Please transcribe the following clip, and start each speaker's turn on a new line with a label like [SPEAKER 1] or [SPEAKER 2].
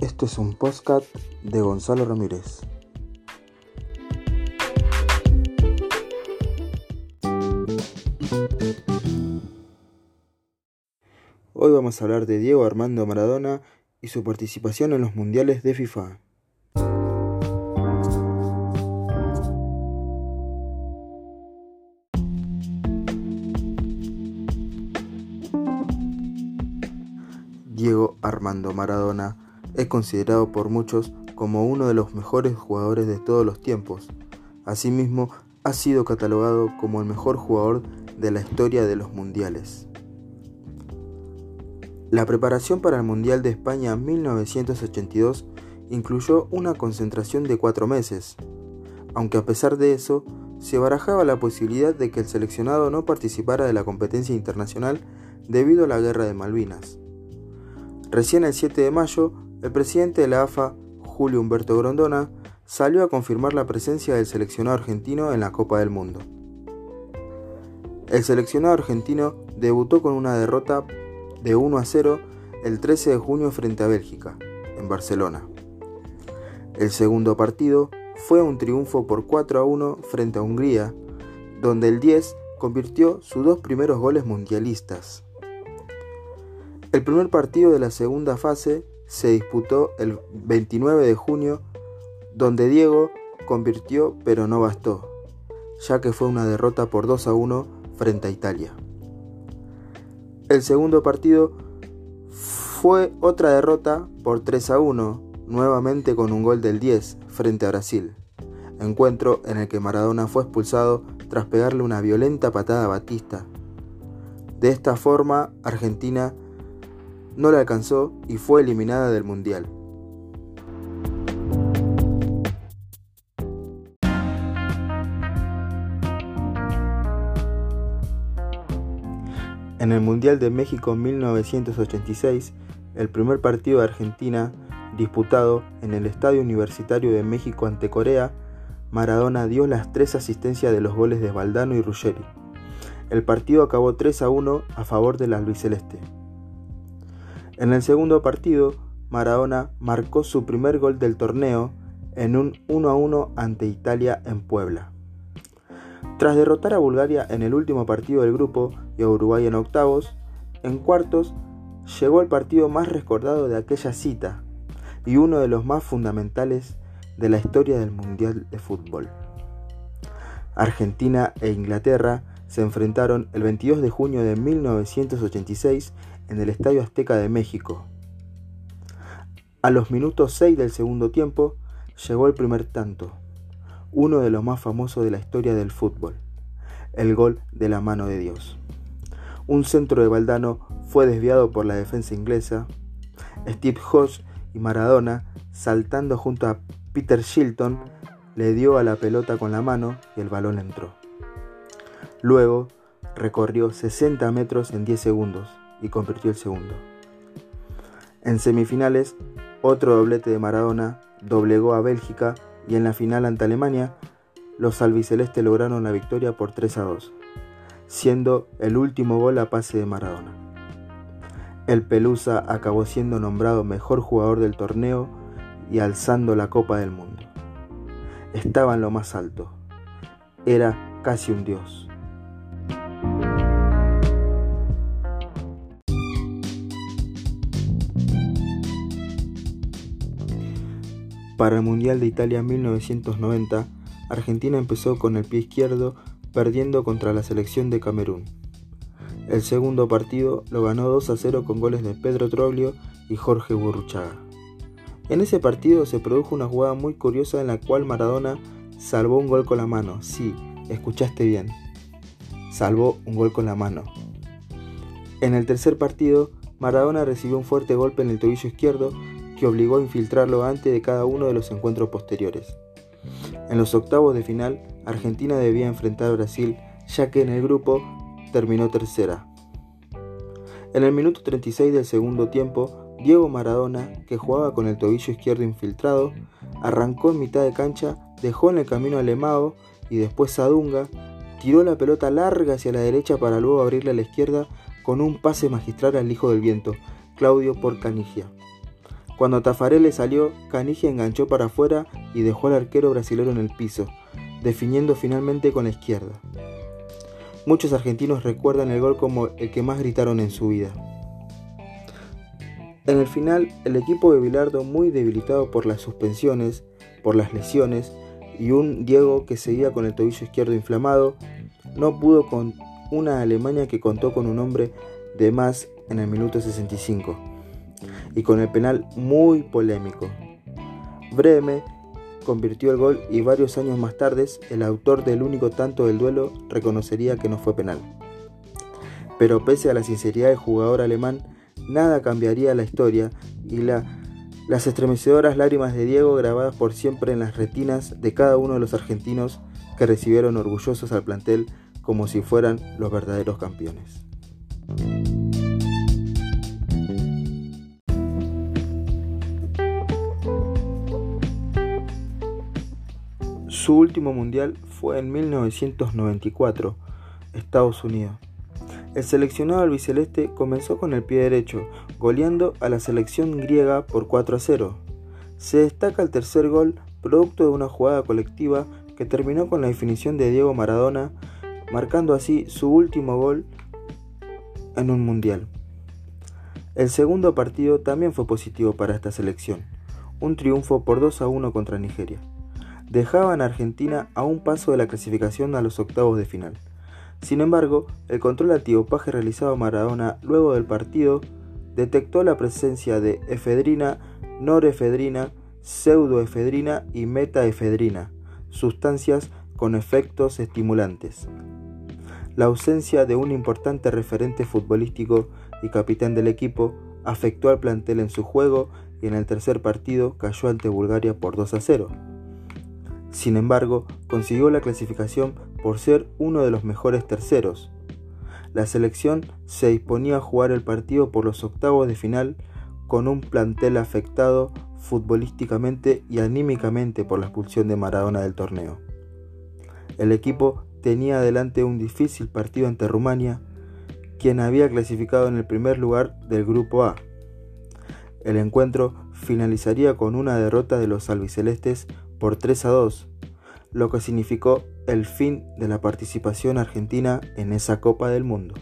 [SPEAKER 1] Esto es un podcast de Gonzalo Ramírez. Hoy vamos a hablar de Diego Armando Maradona y su participación en los mundiales de FIFA. Diego Armando Maradona es considerado por muchos como uno de los mejores jugadores de todos los tiempos. Asimismo, ha sido catalogado como el mejor jugador de la historia de los mundiales. La preparación para el Mundial de España 1982 incluyó una concentración de cuatro meses, aunque a pesar de eso, se barajaba la posibilidad de que el seleccionado no participara de la competencia internacional debido a la guerra de Malvinas. Recién el 7 de mayo, el presidente de la AFA, Julio Humberto Grondona, salió a confirmar la presencia del seleccionado argentino en la Copa del Mundo. El seleccionado argentino debutó con una derrota de 1 a 0 el 13 de junio frente a Bélgica, en Barcelona. El segundo partido fue un triunfo por 4 a 1 frente a Hungría, donde el 10 convirtió sus dos primeros goles mundialistas. El primer partido de la segunda fase se disputó el 29 de junio, donde Diego convirtió pero no bastó, ya que fue una derrota por 2 a 1 frente a Italia. El segundo partido fue otra derrota por 3 a 1, nuevamente con un gol del 10 frente a Brasil, encuentro en el que Maradona fue expulsado tras pegarle una violenta patada a Batista. De esta forma, Argentina no la alcanzó y fue eliminada del Mundial. En el Mundial de México 1986, el primer partido de Argentina, disputado en el Estadio Universitario de México ante Corea, Maradona dio las tres asistencias de los goles de Valdano y Ruggeri. El partido acabó 3 a 1 a favor del albiceleste. En el segundo partido, Maradona marcó su primer gol del torneo en un 1 a 1 ante Italia en Puebla. Tras derrotar a Bulgaria en el último partido del grupo y a Uruguay en octavos, en cuartos llegó el partido más recordado de aquella cita y uno de los más fundamentales de la historia del Mundial de Fútbol. Argentina e Inglaterra se enfrentaron el 22 de junio de 1986 en el Estadio Azteca de México. A los minutos 6 del segundo tiempo llegó el primer tanto, uno de los más famosos de la historia del fútbol, el gol de la mano de Dios. Un centro de Valdano fue desviado por la defensa inglesa. Steve Hodge y Maradona, saltando junto a Peter Shilton, le dio a la pelota con la mano y el balón entró. Luego recorrió 60 metros en 10 segundos y convirtió el segundo. En semifinales, otro doblete de Maradona doblegó a Bélgica y en la final ante Alemania, los albicelestes lograron la victoria por 3 a 2, siendo el último gol a pase de Maradona. El Pelusa acabó siendo nombrado mejor jugador del torneo y alzando la Copa del Mundo. Estaba en lo más alto. Era casi un dios. Para el Mundial de Italia 1990, Argentina empezó con el pie izquierdo perdiendo contra la selección de Camerún. El segundo partido lo ganó 2 a 0 con goles de Pedro Troglio y Jorge Burruchaga. En ese partido se produjo una jugada muy curiosa en la cual Maradona salvó un gol con la mano. Sí, escuchaste bien. Salvó un gol con la mano. En el tercer partido, Maradona recibió un fuerte golpe en el tobillo izquierdo que obligó a infiltrarlo antes de cada uno de los encuentros posteriores. En los octavos de final, Argentina debía enfrentar a Brasil, ya que en el grupo terminó tercera. En el minuto 36 del segundo tiempo, Diego Maradona, que jugaba con el tobillo izquierdo infiltrado, arrancó en mitad de cancha, dejó en el camino a Lemao y después a Dunga, tiró la pelota larga hacia la derecha para luego abrirle a la izquierda con un pase magistral al hijo del viento, Claudio Porcanigia. Cuando Tafarel salió, Canigia enganchó para afuera y dejó al arquero brasilero en el piso, definiendo finalmente con la izquierda. Muchos argentinos recuerdan el gol como el que más gritaron en su vida. En el final, el equipo de Bilardo, muy debilitado por las suspensiones, por las lesiones y un Diego que seguía con el tobillo izquierdo inflamado, no pudo con una Alemania que contó con un hombre de más en el minuto 65 y con el penal muy polémico. Breme convirtió el gol y varios años más tarde el autor del único tanto del duelo reconocería que no fue penal. Pero pese a la sinceridad del jugador alemán, nada cambiaría la historia y las estremecedoras lágrimas de Diego grabadas por siempre en las retinas de cada uno de los argentinos que recibieron orgullosos al plantel como si fueran los verdaderos campeones. Su último mundial fue en 1994, Estados Unidos. El seleccionado albiceleste comenzó con el pie derecho, goleando a la selección griega por 4 a 0. Se destaca el tercer gol, producto de una jugada colectiva que terminó con la definición de Diego Maradona, marcando así su último gol en un mundial. El segundo partido también fue positivo para esta selección, un triunfo por 2 a 1 contra Nigeria dejaban a Argentina a un paso de la clasificación a los octavos de final. Sin embargo, el control antiopaje realizado a Maradona luego del partido detectó la presencia de efedrina, norefedrina, pseudoefedrina y metaefedrina, sustancias con efectos estimulantes. La ausencia de un importante referente futbolístico y capitán del equipo afectó al plantel en su juego y en el tercer partido cayó ante Bulgaria por 2 a 0. Sin embargo, consiguió la clasificación por ser uno de los mejores terceros. La selección se disponía a jugar el partido por los octavos de final con un plantel afectado futbolísticamente y anímicamente por la expulsión de Maradona del torneo. El equipo tenía adelante un difícil partido ante Rumania, quien había clasificado en el primer lugar del grupo A. El encuentro finalizaría con una derrota de los albicelestes por 3 a 2, lo que significó el fin de la participación argentina en esa Copa del Mundo.